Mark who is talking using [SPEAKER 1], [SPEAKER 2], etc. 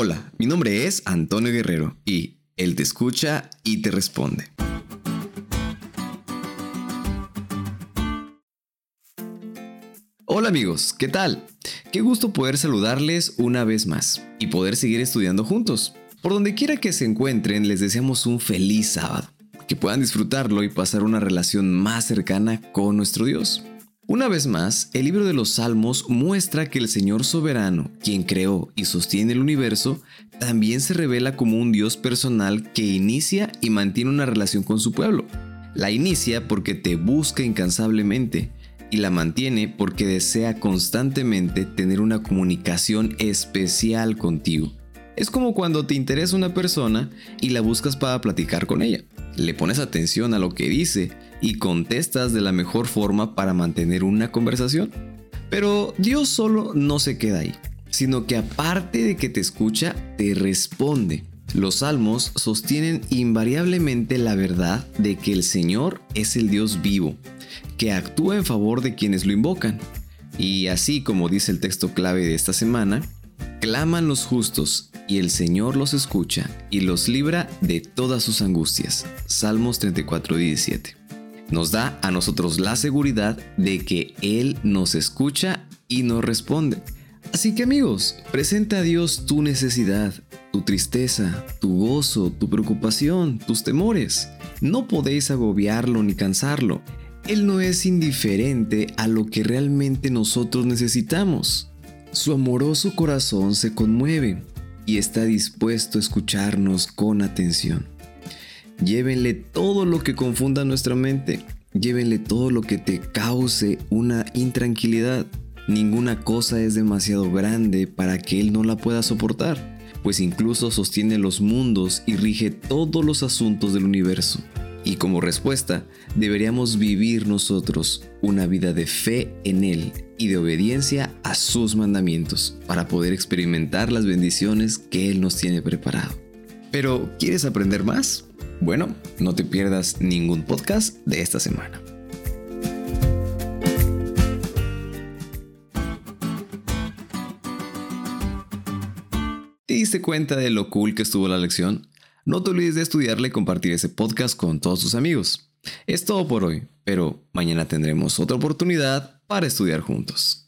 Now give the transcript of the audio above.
[SPEAKER 1] Hola, mi nombre es Antonio Guerrero y Él te escucha y te responde. Hola amigos, ¿qué tal? Qué gusto poder saludarles una vez más y poder seguir estudiando juntos. Por donde quiera que se encuentren, les deseamos un feliz sábado, que puedan disfrutarlo y pasar una relación más cercana con nuestro Dios. Una vez más, el libro de los Salmos muestra que el Señor soberano, quien creó y sostiene el universo, también se revela como un Dios personal que inicia y mantiene una relación con su pueblo. La inicia porque te busca incansablemente y la mantiene porque desea constantemente tener una comunicación especial contigo. Es como cuando te interesa una persona y la buscas para platicar con ella. Le pones atención a lo que dice y contestas de la mejor forma para mantener una conversación. Pero Dios solo no se queda ahí, sino que aparte de que te escucha, te responde. Los salmos sostienen invariablemente la verdad de que el Señor es el Dios vivo, que actúa en favor de quienes lo invocan. Y así como dice el texto clave de esta semana, claman los justos y el Señor los escucha y los libra de todas sus angustias. Salmos 34:17 nos da a nosotros la seguridad de que Él nos escucha y nos responde. Así que amigos, presenta a Dios tu necesidad, tu tristeza, tu gozo, tu preocupación, tus temores. No podéis agobiarlo ni cansarlo. Él no es indiferente a lo que realmente nosotros necesitamos. Su amoroso corazón se conmueve y está dispuesto a escucharnos con atención. Llévenle todo lo que confunda nuestra mente. Llévenle todo lo que te cause una intranquilidad. Ninguna cosa es demasiado grande para que Él no la pueda soportar, pues incluso sostiene los mundos y rige todos los asuntos del universo. Y como respuesta, deberíamos vivir nosotros una vida de fe en Él y de obediencia a sus mandamientos para poder experimentar las bendiciones que Él nos tiene preparado. Pero, ¿quieres aprender más? Bueno, no te pierdas ningún podcast de esta semana. ¿Te diste cuenta de lo cool que estuvo la lección? No te olvides de estudiarle y compartir ese podcast con todos tus amigos. Es todo por hoy, pero mañana tendremos otra oportunidad para estudiar juntos.